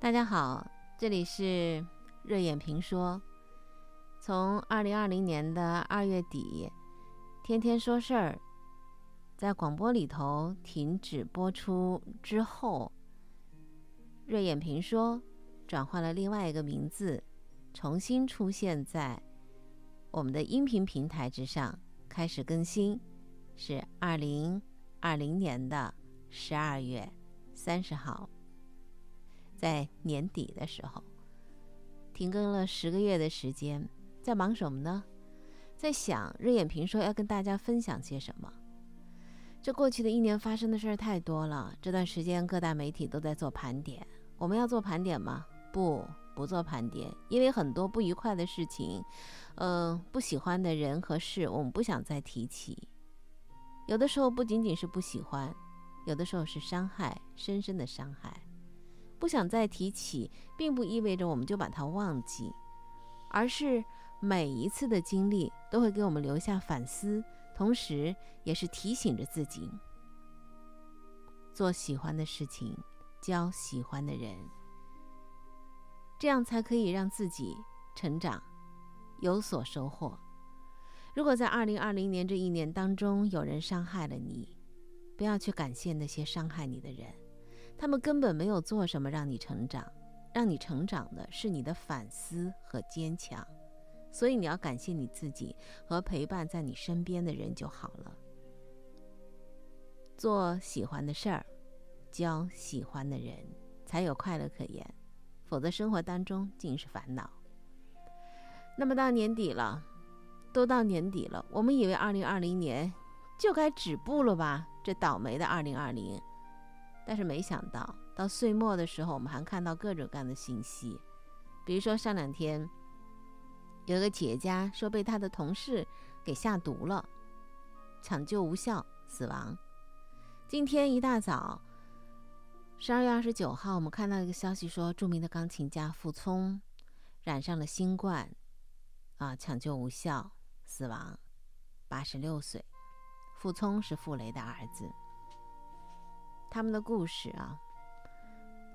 大家好，这里是热眼评说。从二零二零年的二月底，天天说事儿在广播里头停止播出之后，热眼评说转换了另外一个名字，重新出现在我们的音频平台之上，开始更新，是二零二零年的十二月三十号。在年底的时候，停更了十个月的时间，在忙什么呢？在想日眼评说要跟大家分享些什么。这过去的一年发生的事儿太多了，这段时间各大媒体都在做盘点。我们要做盘点吗？不，不做盘点，因为很多不愉快的事情，嗯，不喜欢的人和事，我们不想再提起。有的时候不仅仅是不喜欢，有的时候是伤害，深深的伤害。不想再提起，并不意味着我们就把它忘记，而是每一次的经历都会给我们留下反思，同时也是提醒着自己做喜欢的事情，交喜欢的人，这样才可以让自己成长，有所收获。如果在二零二零年这一年当中有人伤害了你，不要去感谢那些伤害你的人。他们根本没有做什么让你成长，让你成长的是你的反思和坚强，所以你要感谢你自己和陪伴在你身边的人就好了。做喜欢的事儿，交喜欢的人，才有快乐可言，否则生活当中尽是烦恼。那么到年底了，都到年底了，我们以为二零二零年就该止步了吧？这倒霉的二零二零。但是没想到，到岁末的时候，我们还看到各种各样的信息，比如说上两天，有一个企业家说被他的同事给下毒了，抢救无效死亡。今天一大早，十二月二十九号，我们看到一个消息说，著名的钢琴家傅聪染上了新冠，啊，抢救无效死亡，八十六岁。傅聪是傅雷的儿子。他们的故事啊，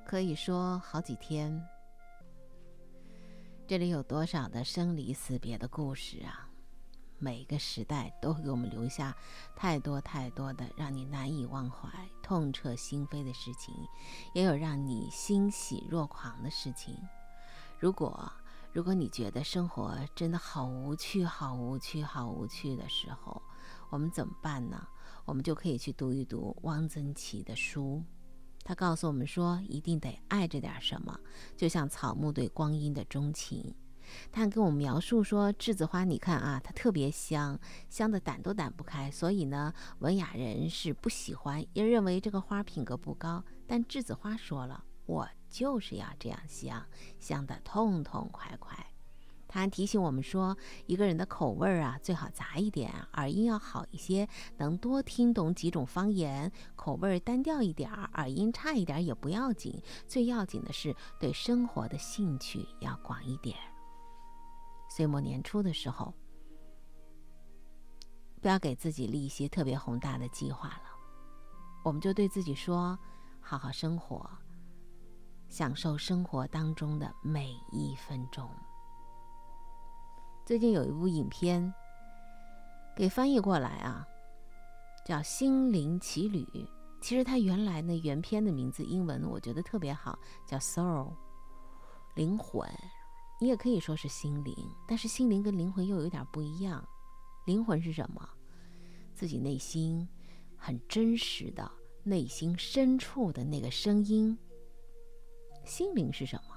可以说好几天。这里有多少的生离死别的故事啊？每个时代都会给我们留下太多太多的让你难以忘怀、痛彻心扉的事情，也有让你欣喜若狂的事情。如果如果你觉得生活真的好无趣、好无趣、好无趣的时候，我们怎么办呢？我们就可以去读一读汪曾祺的书，他告诉我们说，一定得爱着点什么，就像草木对光阴的钟情。他跟我们描述说，栀子花，你看啊，它特别香，香的掸都掸不开，所以呢，文雅人是不喜欢，也认为这个花品格不高。但栀子花说了，我就是要这样香，香的痛痛快快。他提醒我们说，一个人的口味啊，最好杂一点，耳音要好一些，能多听懂几种方言；口味单调一点，耳音差一点也不要紧，最要紧的是对生活的兴趣要广一点。岁末年初的时候，不要给自己立一些特别宏大的计划了，我们就对自己说：好好生活，享受生活当中的每一分钟。最近有一部影片给翻译过来啊，叫《心灵奇旅》。其实它原来呢原片的名字英文我觉得特别好，叫 Soul，灵魂。你也可以说是心灵，但是心灵跟灵魂又有点不一样。灵魂是什么？自己内心很真实的内心深处的那个声音。心灵是什么？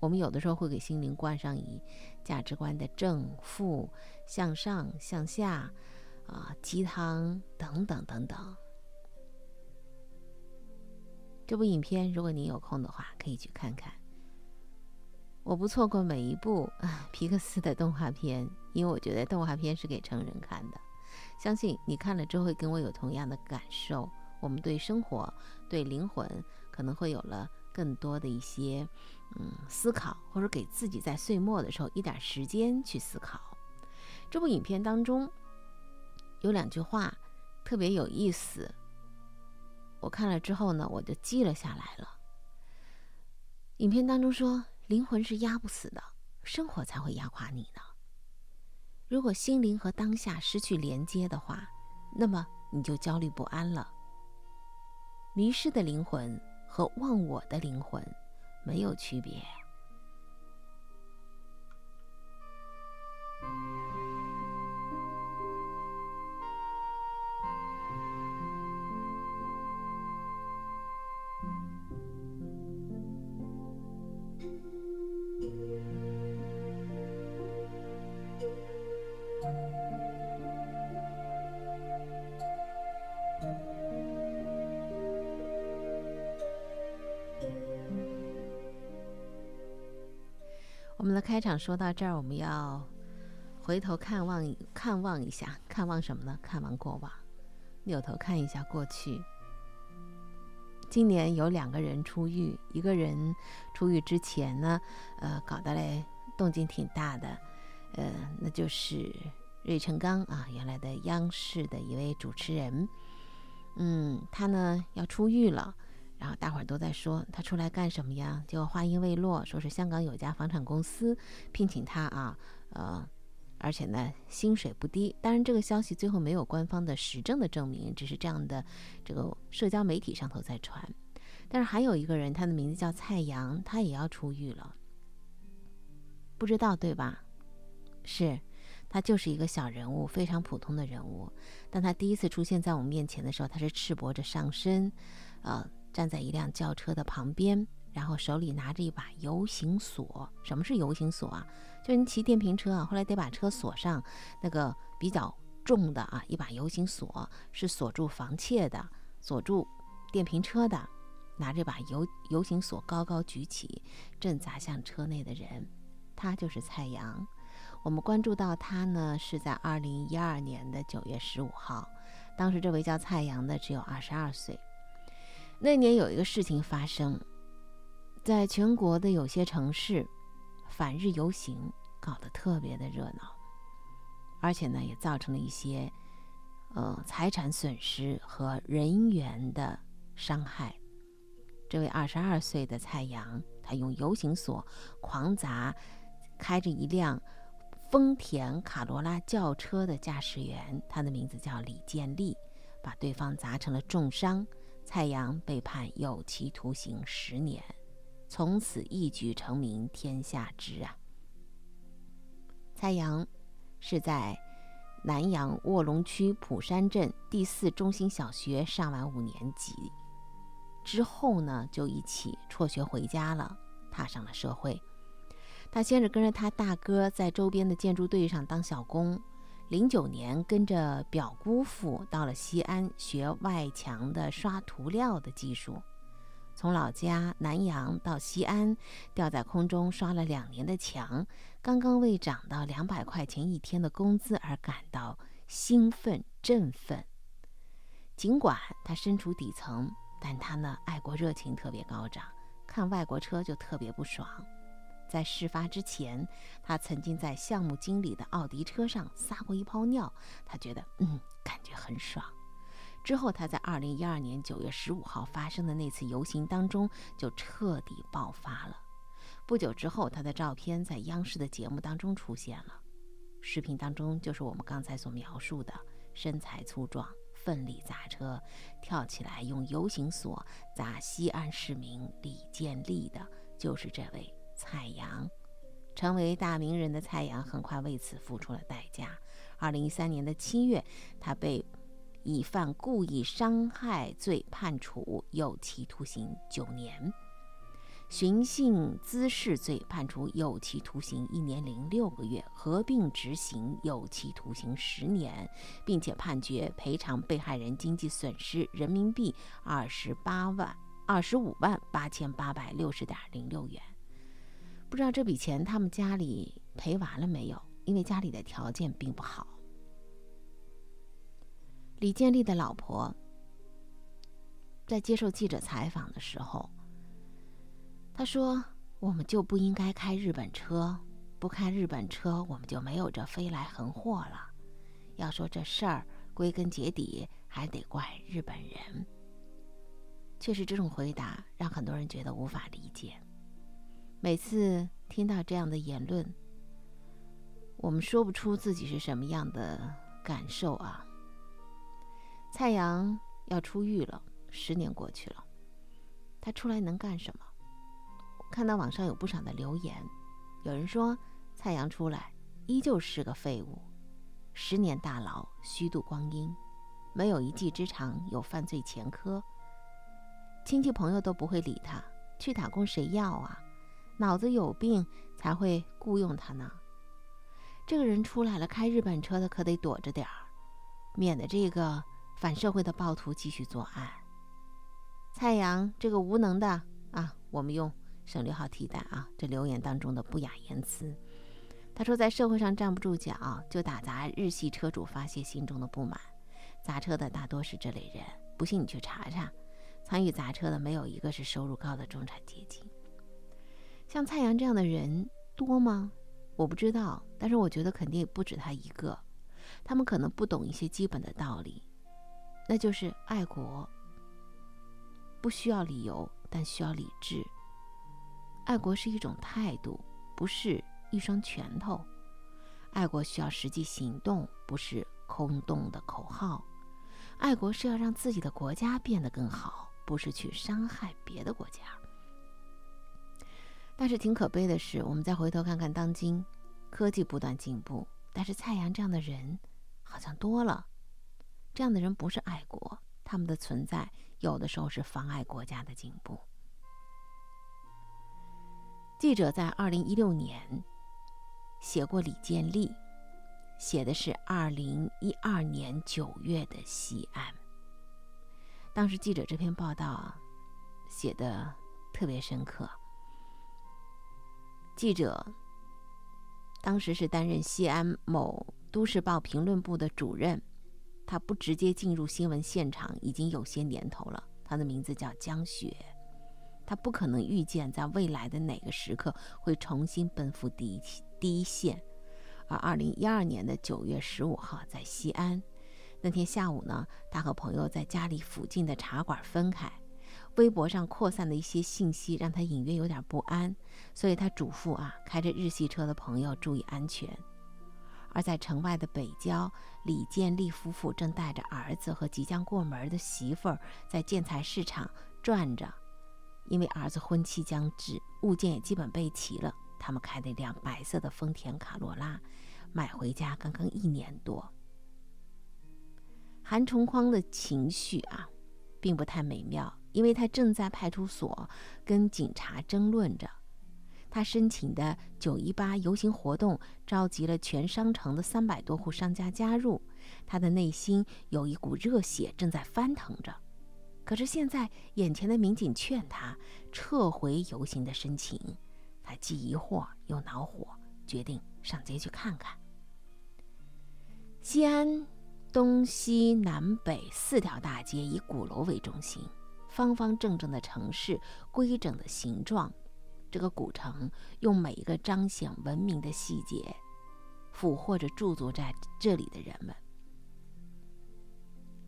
我们有的时候会给心灵冠上以价值观的正负、向上、向下，啊，鸡汤等等等等。这部影片，如果你有空的话，可以去看看。我不错过每一部 皮克斯的动画片，因为我觉得动画片是给成人看的。相信你看了之后会跟我有同样的感受。我们对生活、对灵魂，可能会有了。更多的一些，嗯，思考，或者给自己在岁末的时候一点时间去思考。这部影片当中有两句话特别有意思，我看了之后呢，我就记了下来了。影片当中说，灵魂是压不死的，生活才会压垮你呢。如果心灵和当下失去连接的话，那么你就焦虑不安了。迷失的灵魂和忘我的灵魂没有区别。开场说到这儿，我们要回头看望看望一下，看望什么呢？看望过往，扭头看一下过去。今年有两个人出狱，一个人出狱之前呢，呃，搞得嘞动静挺大的，呃，那就是芮成钢啊，原来的央视的一位主持人，嗯，他呢要出狱了。然后大伙儿都在说他出来干什么呀？结果话音未落，说是香港有家房产公司聘请他啊，呃，而且呢薪水不低。当然这个消息最后没有官方的实证的证明，只是这样的这个社交媒体上头在传。但是还有一个人，他的名字叫蔡阳，他也要出狱了，不知道对吧？是，他就是一个小人物，非常普通的人物。当他第一次出现在我们面前的时候，他是赤膊着上身，呃。站在一辆轿车的旁边，然后手里拿着一把游行锁。什么是游行锁啊？就是你骑电瓶车啊，后来得把车锁上，那个比较重的啊，一把游行锁是锁住房窃的，锁住电瓶车的。拿着把游游行锁高高举起，正砸向车内的人。他就是蔡阳。我们关注到他呢，是在二零一二年的九月十五号。当时这位叫蔡阳的只有二十二岁。那年有一个事情发生，在全国的有些城市，反日游行搞得特别的热闹，而且呢，也造成了一些呃财产损失和人员的伤害。这位二十二岁的蔡阳，他用游行锁狂砸开着一辆丰田卡罗拉轿车的驾驶员，他的名字叫李建立，把对方砸成了重伤。蔡阳被判有期徒刑十年，从此一举成名天下知啊。蔡阳是在南阳卧龙区普山镇第四中心小学上完五年级之后呢，就一起辍学回家了，踏上了社会。他先是跟着他大哥在周边的建筑队上当小工。零九年，跟着表姑父到了西安学外墙的刷涂料的技术。从老家南阳到西安，吊在空中刷了两年的墙，刚刚为涨到两百块钱一天的工资而感到兴奋振奋。尽管他身处底层，但他呢爱国热情特别高涨，看外国车就特别不爽。在事发之前，他曾经在项目经理的奥迪车上撒过一泡尿，他觉得嗯，感觉很爽。之后，他在二零一二年九月十五号发生的那次游行当中就彻底爆发了。不久之后，他的照片在央视的节目当中出现了，视频当中就是我们刚才所描述的，身材粗壮、奋力砸车、跳起来用游行锁砸西安市民李建立的，就是这位。蔡阳，成为大名人的蔡阳，很快为此付出了代价。二零一三年的七月，他被以犯故意伤害罪判处有期徒刑九年，寻衅滋事罪判处有期徒刑一年零六个月，合并执行有期徒刑十年，并且判决赔偿被害人经济损失人民币二十八万二十五万八千八百六十点零六元。不知道这笔钱他们家里赔完了没有？因为家里的条件并不好。李建立的老婆在接受记者采访的时候，他说：“我们就不应该开日本车，不开日本车，我们就没有这飞来横祸了。要说这事儿，归根结底还得怪日本人。”确实，这种回答让很多人觉得无法理解。每次听到这样的言论，我们说不出自己是什么样的感受啊。蔡阳要出狱了，十年过去了，他出来能干什么？看到网上有不少的留言，有人说蔡阳出来依旧是个废物，十年大牢虚度光阴，没有一技之长，有犯罪前科，亲戚朋友都不会理他，去打工谁要啊？脑子有病才会雇佣他呢。这个人出来了，开日本车的可得躲着点儿，免得这个反社会的暴徒继续作案。蔡阳这个无能的啊，我们用。省略号替代啊！这留言当中的不雅言辞。他说，在社会上站不住脚，就打砸日系车主发泄心中的不满。砸车的大多是这类人，不信你去查查，参与砸车的没有一个是收入高的中产阶级。像蔡阳这样的人多吗？我不知道，但是我觉得肯定不止他一个。他们可能不懂一些基本的道理，那就是爱国不需要理由，但需要理智。爱国是一种态度，不是一双拳头。爱国需要实际行动，不是空洞的口号。爱国是要让自己的国家变得更好，不是去伤害别的国家。但是挺可悲的是，我们再回头看看当今，科技不断进步，但是蔡阳这样的人好像多了。这样的人不是爱国，他们的存在有的时候是妨碍国家的进步。记者在二零一六年写过李建立，写的是二零一二年九月的西安。当时记者这篇报道啊，写的特别深刻。记者当时是担任西安某都市报评论部的主任，他不直接进入新闻现场已经有些年头了。他的名字叫江雪。他不可能预见在未来的哪个时刻会重新奔赴第一第一线，而二零一二年的九月十五号在西安，那天下午呢，他和朋友在家里附近的茶馆分开。微博上扩散的一些信息让他隐约有点不安，所以他嘱咐啊，开着日系车的朋友注意安全。而在城外的北郊，李建立夫妇正带着儿子和即将过门的媳妇儿在建材市场转着。因为儿子婚期将至，物件也基本备齐了。他们开那辆白色的丰田卡罗拉，买回家刚刚一年多。韩崇匡的情绪啊，并不太美妙，因为他正在派出所跟警察争论着。他申请的九一八游行活动召集了全商城的三百多户商家加入，他的内心有一股热血正在翻腾着。可是现在，眼前的民警劝他撤回游行的申请，他既疑惑又恼火，决定上街去看看。西安东西南北四条大街以鼓楼为中心，方方正正的城市，规整的形状。这个古城用每一个彰显文明的细节，俘获着驻足在这里的人们。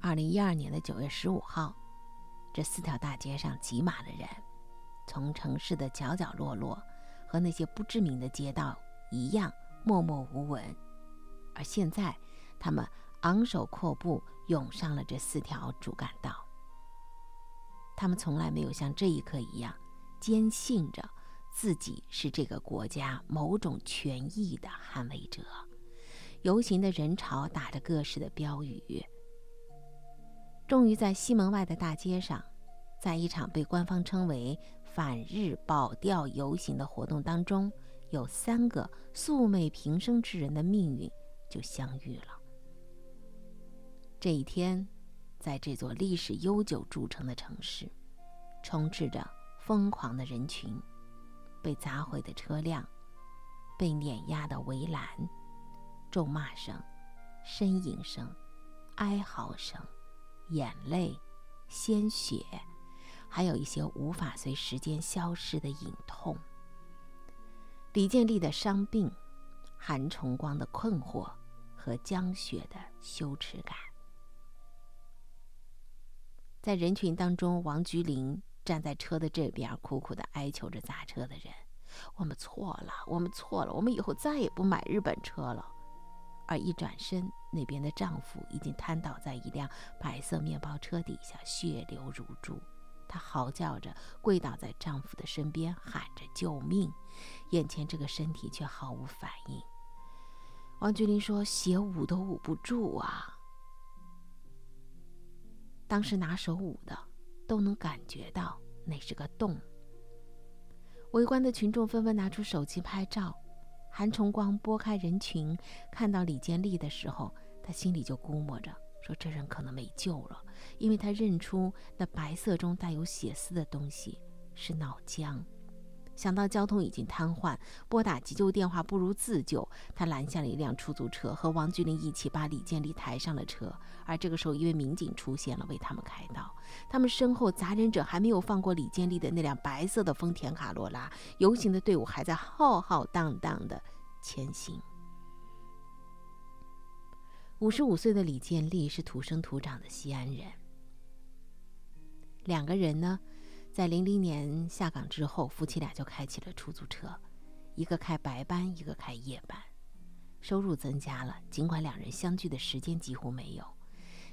二零一二年的九月十五号。这四条大街上挤满了人，从城市的角角落落和那些不知名的街道一样默默无闻，而现在，他们昂首阔步涌上了这四条主干道。他们从来没有像这一刻一样坚信着自己是这个国家某种权益的捍卫者。游行的人潮打着各式的标语。终于在西门外的大街上，在一场被官方称为“反日保钓游行”的活动当中，有三个素昧平生之人的命运就相遇了。这一天，在这座历史悠久著称的城市，充斥着疯狂的人群、被砸毁的车辆、被碾压的围栏、咒骂声、呻吟声、哀嚎声。眼泪、鲜血，还有一些无法随时间消失的隐痛。李建立的伤病，韩崇光的困惑，和江雪的羞耻感。在人群当中，王菊玲站在车的这边，苦苦的哀求着砸车的人，我们错了，我们错了，我们以后再也不买日本车了。”而一转身，那边的丈夫已经瘫倒在一辆白色面包车底下，血流如注。她嚎叫着跪倒在丈夫的身边，喊着救命，眼前这个身体却毫无反应。王菊玲说：“鞋捂都捂不住啊！”当时拿手捂的都能感觉到那是个洞。围观的群众纷纷拿出手机拍照。韩崇光拨开人群，看到李建立的时候，他心里就估摸着。说这人可能没救了，因为他认出那白色中带有血丝的东西是脑浆。想到交通已经瘫痪，拨打急救电话不如自救，他拦下了一辆出租车，和王菊林一起把李建立抬上了车。而这个时候，一位民警出现了，为他们开道。他们身后砸人者还没有放过李建立的那辆白色的丰田卡罗拉，游行的队伍还在浩浩荡荡的前行。五十五岁的李建立是土生土长的西安人。两个人呢，在零零年下岗之后，夫妻俩就开起了出租车，一个开白班，一个开夜班，收入增加了。尽管两人相聚的时间几乎没有，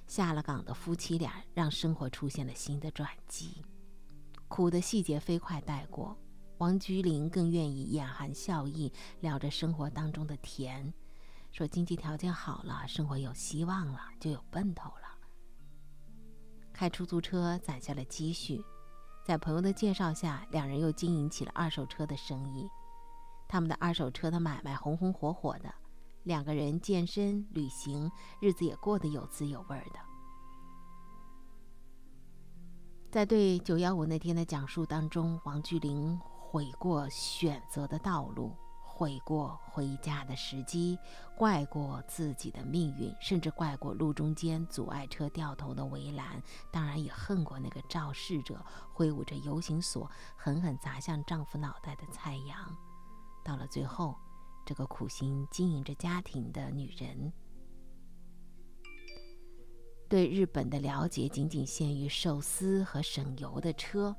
下了岗的夫妻俩让生活出现了新的转机。苦的细节飞快带过，王菊林更愿意眼含笑意聊着生活当中的甜。说经济条件好了，生活有希望了，就有奔头了。开出租车攒下了积蓄，在朋友的介绍下，两人又经营起了二手车的生意。他们的二手车的买卖红红火火的，两个人健身、旅行，日子也过得有滋有味的。在对九幺五那天的讲述当中，王巨林悔过选择的道路。悔过回家的时机，怪过自己的命运，甚至怪过路中间阻碍车掉头的围栏，当然也恨过那个肇事者挥舞着游行锁狠狠砸向丈夫脑袋的蔡阳。到了最后，这个苦心经营着家庭的女人，对日本的了解仅仅限于寿司和省油的车。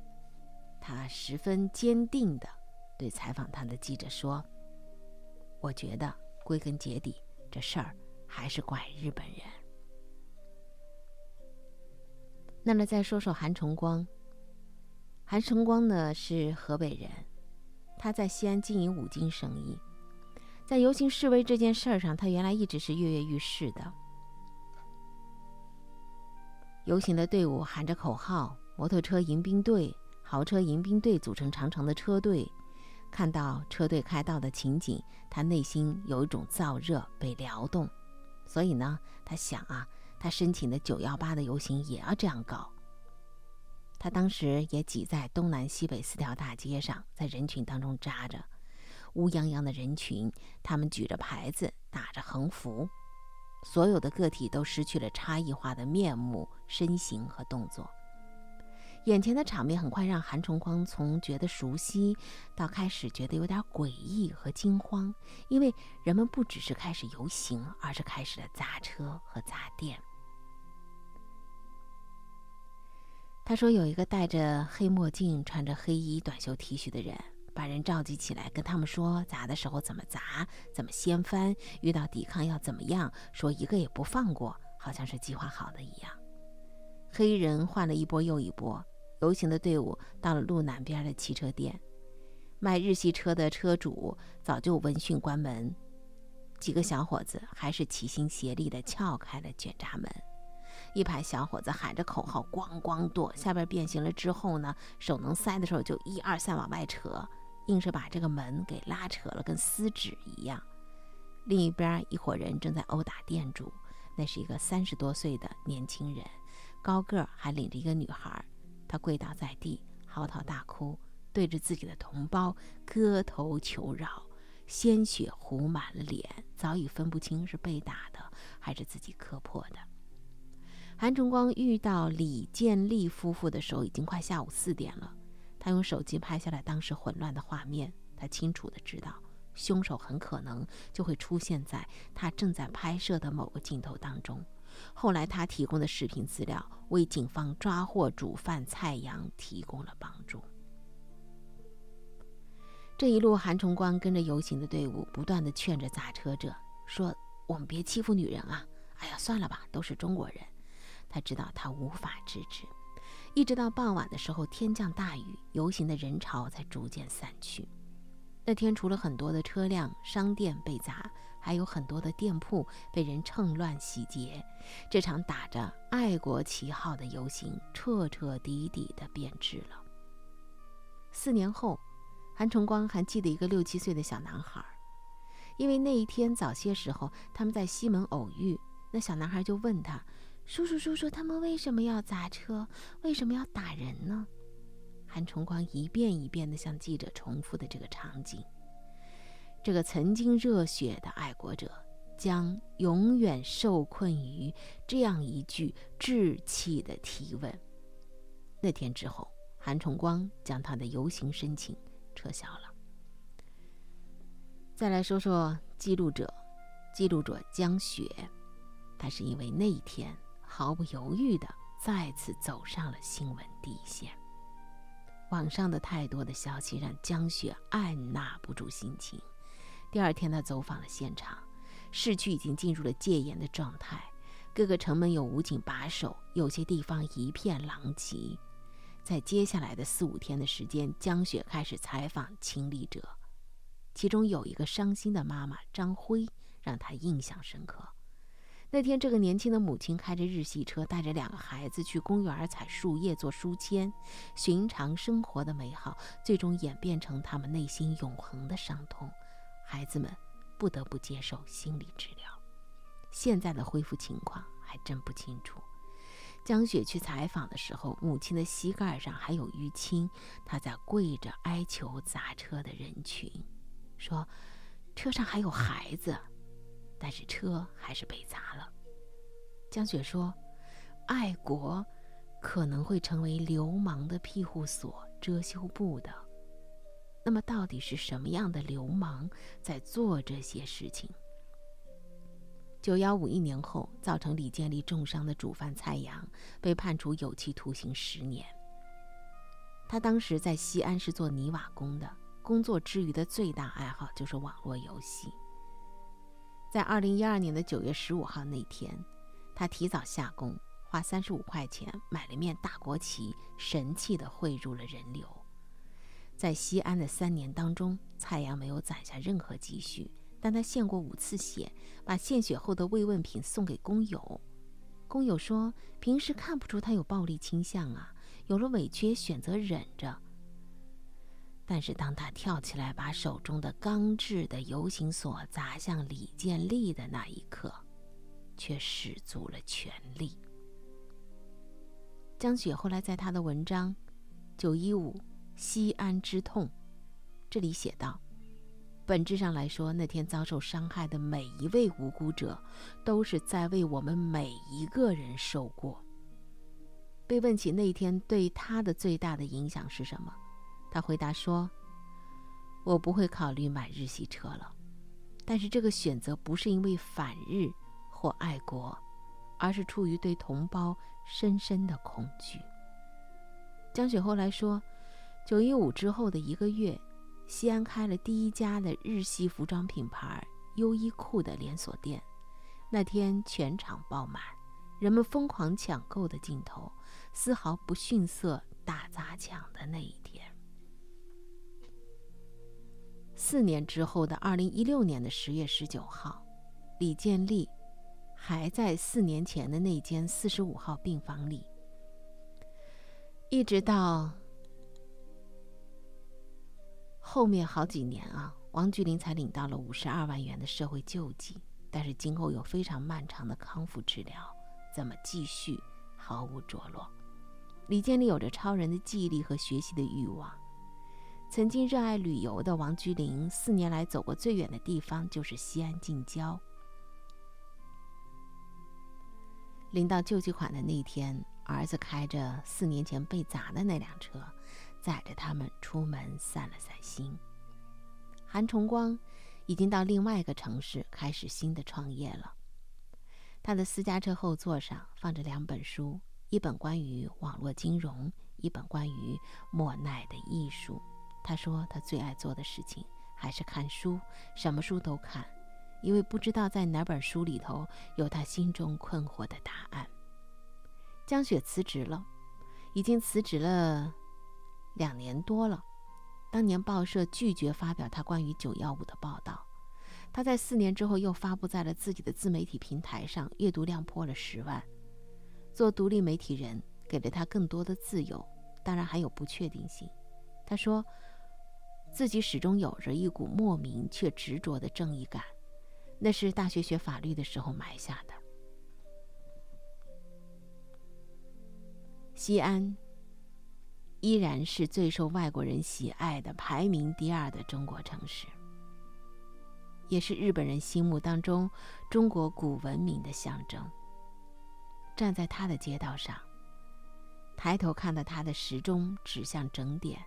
她十分坚定地对采访她的记者说。我觉得归根结底，这事儿还是怪日本人。那么再说说韩崇光。韩崇光呢是河北人，他在西安经营五金生意。在游行示威这件事儿上，他原来一直是跃跃欲试的。游行的队伍喊着口号，摩托车迎宾队、豪车迎宾队组成长长的车队。看到车队开道的情景，他内心有一种燥热被撩动，所以呢，他想啊，他申请的九幺八的游行也要这样搞。他当时也挤在东南西北四条大街上，在人群当中扎着，乌泱泱的人群，他们举着牌子，打着横幅，所有的个体都失去了差异化的面目、身形和动作。眼前的场面很快让韩崇光从觉得熟悉，到开始觉得有点诡异和惊慌，因为人们不只是开始游行，而是开始了砸车和砸店。他说：“有一个戴着黑墨镜、穿着黑衣短袖 T 恤的人，把人召集起来，跟他们说砸的时候怎么砸，怎么掀翻，遇到抵抗要怎么样，说一个也不放过，好像是计划好的一样。黑人换了一波又一波。”游行的队伍到了路南边的汽车店，卖日系车的车主早就闻讯关门，几个小伙子还是齐心协力地撬开了卷闸门。一排小伙子喊着口号，咣咣跺，下边变形了之后呢，手能塞的时候就一二三往外扯，硬是把这个门给拉扯了，跟撕纸一样。另一边一伙人正在殴打店主，那是一个三十多岁的年轻人，高个儿还领着一个女孩。他跪倒在地，嚎啕大哭，对着自己的同胞磕头求饶，鲜血糊满了脸，早已分不清是被打的还是自己磕破的。韩崇光遇到李建立夫妇的时候，已经快下午四点了。他用手机拍下来当时混乱的画面，他清楚的知道，凶手很可能就会出现在他正在拍摄的某个镜头当中。后来，他提供的视频资料为警方抓获主犯蔡阳提供了帮助。这一路，韩崇光跟着游行的队伍，不断的劝着砸车者说：“我们别欺负女人啊！哎呀，算了吧，都是中国人。”他知道他无法制止。一直到傍晚的时候，天降大雨，游行的人潮才逐渐散去。那天，除了很多的车辆、商店被砸，还有很多的店铺被人趁乱洗劫。这场打着爱国旗号的游行，彻彻底底的变质了。四年后，韩崇光还记得一个六七岁的小男孩，因为那一天早些时候他们在西门偶遇，那小男孩就问他。叔叔，叔叔，他们为什么要砸车？为什么要打人呢？韩崇光一遍一遍地向记者重复的这个场景，这个曾经热血的爱国者，将永远受困于这样一句稚气的提问。那天之后，韩崇光将他的游行申请撤销了。再来说说记录者，记录者江雪，他是因为那一天。毫不犹豫地再次走上了新闻第一线。网上的太多的消息让江雪按捺不住心情。第二天，他走访了现场，市区已经进入了戒严的状态，各个城门有武警把守，有些地方一片狼藉。在接下来的四五天的时间，江雪开始采访亲历者，其中有一个伤心的妈妈张辉，让他印象深刻。那天，这个年轻的母亲开着日系车，带着两个孩子去公园采树叶做书签。寻常生活的美好，最终演变成他们内心永恒的伤痛。孩子们不得不接受心理治疗。现在的恢复情况还真不清楚。江雪去采访的时候，母亲的膝盖上还有淤青，她在跪着哀求砸车的人群，说：“车上还有孩子。”但是车还是被砸了。江雪说：“爱国可能会成为流氓的庇护所、遮羞布的。那么，到底是什么样的流氓在做这些事情？”九幺五一年后，造成李建立重伤的主犯蔡阳被判处有期徒刑十年。他当时在西安是做泥瓦工的，工作之余的最大爱好就是网络游戏。在二零一二年的九月十五号那天，他提早下工，花三十五块钱买了面大国旗，神气的汇入了人流。在西安的三年当中，蔡阳没有攒下任何积蓄，但他献过五次血，把献血后的慰问品送给工友。工友说，平时看不出他有暴力倾向啊，有了委屈选择忍着。但是，当他跳起来把手中的钢制的游行锁砸向李建立的那一刻，却使足了全力。江雪后来在他的文章《九一五西安之痛》这里写道：“本质上来说，那天遭受伤害的每一位无辜者，都是在为我们每一个人受过。”被问起那天对他的最大的影响是什么？他回答说：“我不会考虑买日系车了，但是这个选择不是因为反日或爱国，而是出于对同胞深深的恐惧。”江雪后来说：“九一五之后的一个月，西安开了第一家的日系服装品牌优衣库的连锁店，那天全场爆满，人们疯狂抢购的镜头，丝毫不逊色打砸抢的那一天。”四年之后的二零一六年的十月十九号，李建立还在四年前的那间四十五号病房里，一直到后面好几年啊，王菊林才领到了五十二万元的社会救济，但是今后有非常漫长的康复治疗，怎么继续毫无着落。李建立有着超人的记忆力和学习的欲望。曾经热爱旅游的王居林，四年来走过最远的地方就是西安近郊。领到救济款的那天，儿子开着四年前被砸的那辆车，载着他们出门散了散心。韩崇光已经到另外一个城市开始新的创业了。他的私家车后座上放着两本书，一本关于网络金融，一本关于莫奈的艺术。他说他最爱做的事情还是看书，什么书都看，因为不知道在哪本书里头有他心中困惑的答案。江雪辞职了，已经辞职了两年多了。当年报社拒绝发表他关于九幺五的报道，他在四年之后又发布在了自己的自媒体平台上，阅读量破了十万。做独立媒体人给了他更多的自由，当然还有不确定性。他说，自己始终有着一股莫名却执着的正义感，那是大学学法律的时候埋下的。西安依然是最受外国人喜爱的、排名第二的中国城市，也是日本人心目当中中国古文明的象征。站在他的街道上，抬头看到他的时钟指向整点，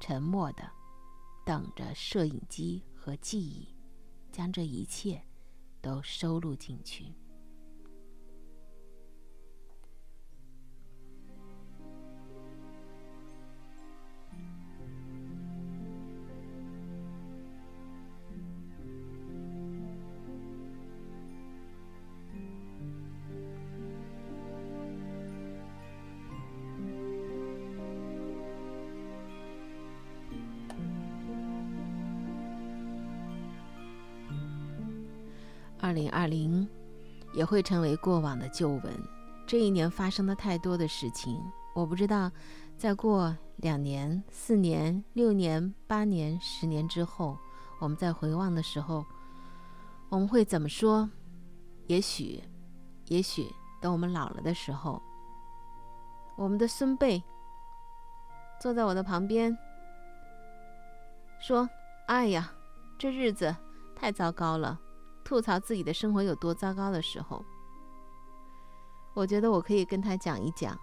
沉默的等着摄影机和记忆将这一切都收录进去。二零二零也会成为过往的旧闻。这一年发生了太多的事情，我不知道，再过两年、四年、六年、八年、十年之后，我们在回望的时候，我们会怎么说？也许，也许等我们老了的时候，我们的孙辈坐在我的旁边，说：“哎呀，这日子太糟糕了。”吐槽自己的生活有多糟糕的时候，我觉得我可以跟他讲一讲，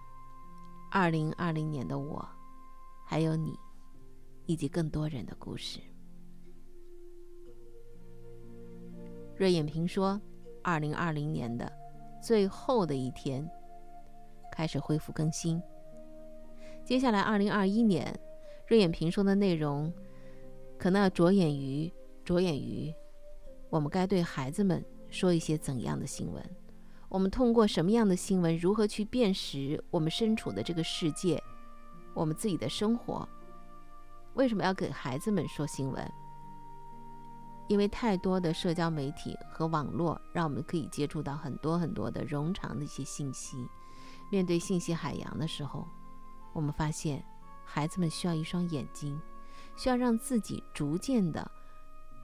二零二零年的我，还有你，以及更多人的故事。瑞眼平说，二零二零年的最后的一天开始恢复更新。接下来二零二一年，瑞眼平说的内容可能要着眼于着眼于。我们该对孩子们说一些怎样的新闻？我们通过什么样的新闻，如何去辨识我们身处的这个世界，我们自己的生活？为什么要给孩子们说新闻？因为太多的社交媒体和网络，让我们可以接触到很多很多的冗长的一些信息。面对信息海洋的时候，我们发现孩子们需要一双眼睛，需要让自己逐渐的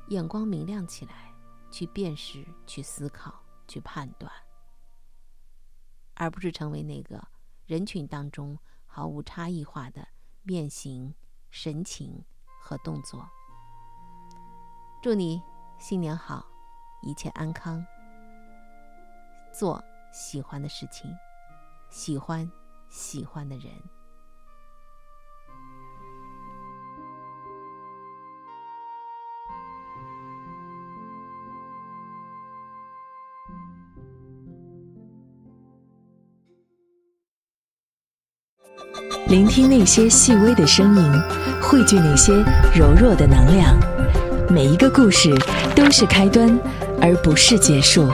眼光明亮起来。去辨识、去思考、去判断，而不是成为那个人群当中毫无差异化的面型、神情和动作。祝你新年好，一切安康。做喜欢的事情，喜欢喜欢的人。聆听那些细微的声音，汇聚那些柔弱的能量。每一个故事都是开端，而不是结束。